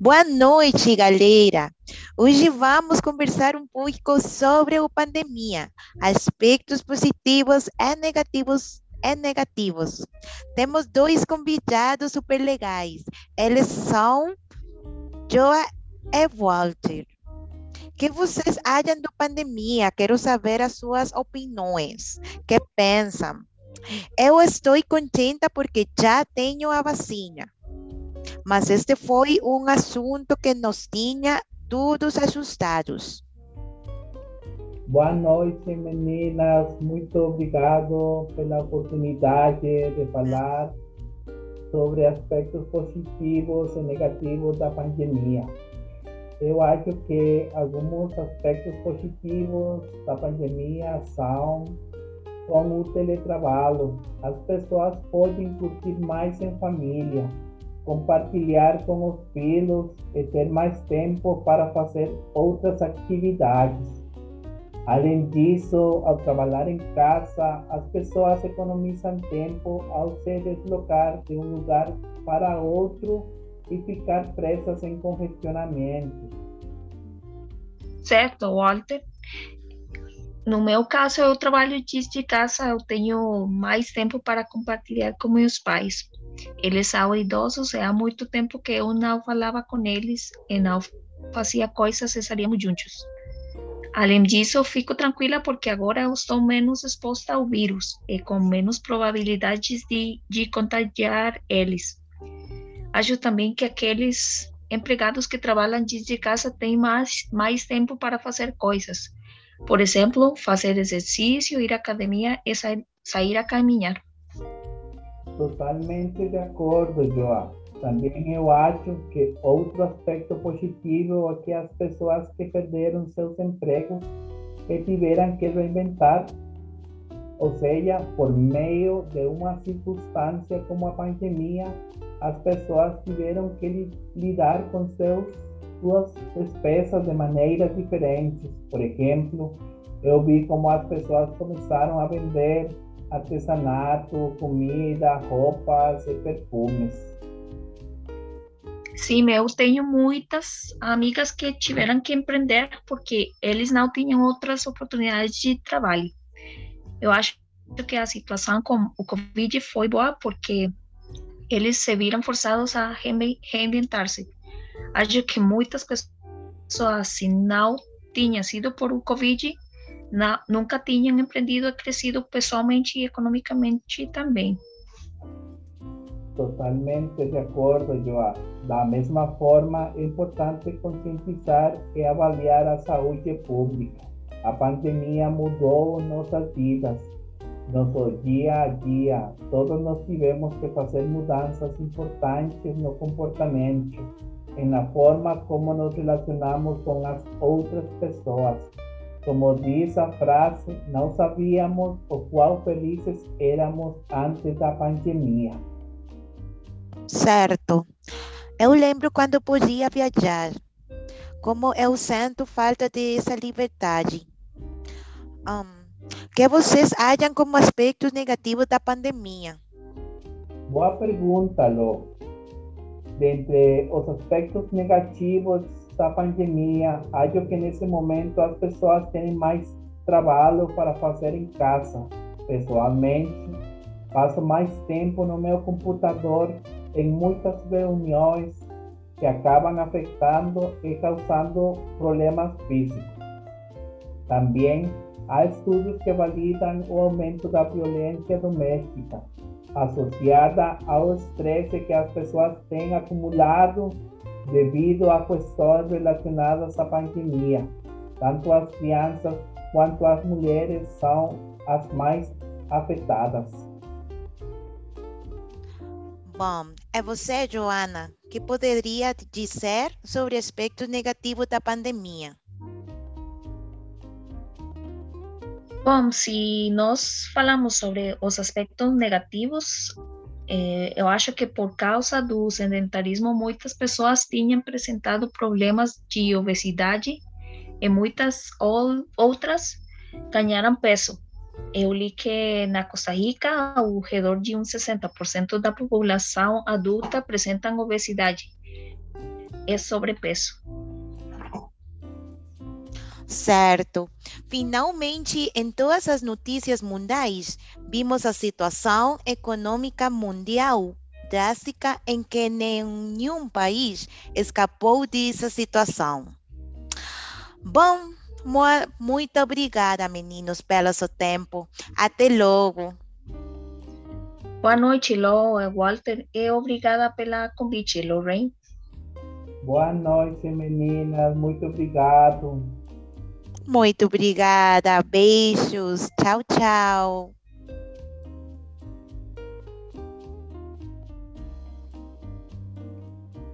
Boa noite, galera. Hoje vamos conversar um pouco sobre a pandemia, aspectos positivos e negativos e negativos. Temos dois convidados super legais. Eles são Joa e Walter. Que vocês acham da pandemia? Quero saber as suas opiniões. Que pensam? Eu estou contenta porque já tenho a vacina mas este foi um assunto que nos tinha todos assustados. Boa noite, meninas. Muito obrigado pela oportunidade de falar sobre aspectos positivos e negativos da pandemia. Eu acho que alguns aspectos positivos da pandemia são como o teletrabalho. As pessoas podem curtir mais em família, compartilhar com os filhos e ter mais tempo para fazer outras atividades. Além disso, ao trabalhar em casa, as pessoas economizam tempo ao se deslocar de um lugar para outro e ficar presas em congestionamento. Certo, Walter. No meu caso, eu trabalho desde casa, eu tenho mais tempo para compartilhar com meus pais. Eles são idosos e há muito tempo que eu não falava com eles e não fazia coisas e estaríamos juntos. Além disso, fico tranquila porque agora eu estou menos exposta ao vírus e com menos probabilidades de, de contagiar eles. Acho também que aqueles empregados que trabalham desde casa têm mais, mais tempo para fazer coisas. Por exemplo, fazer exercício, ir à academia e sair, sair a caminhar. Totalmente de acordo, Joa. Também eu acho que outro aspecto positivo é que as pessoas que perderam seus empregos e tiveram que reinventar, ou seja, por meio de uma circunstância como a pandemia, as pessoas tiveram que lidar com seus suas despesas de maneiras diferentes. Por exemplo, eu vi como as pessoas começaram a vender artesanato, comida, roupas e perfumes. Sim, eu tenho muitas amigas que tiveram que empreender porque eles não tinham outras oportunidades de trabalho. Eu acho que a situação com o Covid foi boa porque eles se viram forçados a reinventar-se. Acho que muitas pessoas, se não tinha sido por o Covid, nunca tinham empreendido e crescido pessoalmente e economicamente também. Totalmente de acordo, Joa. Da mesma forma, é importante conscientizar e avaliar a saúde pública. A pandemia mudou nossas vidas, nosso dia a dia. Todos nós tivemos que fazer mudanças importantes no comportamento na forma como nos relacionamos com as outras pessoas como diz a frase, não sabíamos o qual felizes éramos antes da pandemia. Certo. Eu lembro quando podia viajar. Como eu sinto falta dessa liberdade. Um, que vocês acham como aspectos negativos da pandemia? Boa pergunta, Lô. Dentre os aspectos negativos da pandemia, acho que nesse momento as pessoas têm mais trabalho para fazer em casa. Pessoalmente, passo mais tempo no meu computador em muitas reuniões que acabam afetando e causando problemas físicos. Também há estudos que validam o aumento da violência doméstica associada ao estresse que as pessoas têm acumulado devido a questões relacionadas à pandemia. Tanto as crianças quanto as mulheres são as mais afetadas. Bom, é você, Joana, que poderia dizer sobre aspectos negativos da pandemia. Bom, se nós falamos sobre os aspectos negativos, é, eu acho que por causa do sedentarismo, muitas pessoas tinham apresentado problemas de obesidade e muitas outras ganharam peso. Eu li que na Costa Rica, ao redor de uns 60% da população adulta apresentam obesidade. é sobrepeso. Certo. Finalmente, em todas as notícias mundiais, vimos a situação econômica mundial drástica em que nenhum país escapou dessa situação. Bom, muito obrigada, meninos, pelo seu tempo. Até logo. Boa noite, Lô, Walter, e obrigada pela convite, Lorraine. Boa noite, meninas. Muito obrigado. Muito obrigada. Beijos. Tchau, tchau.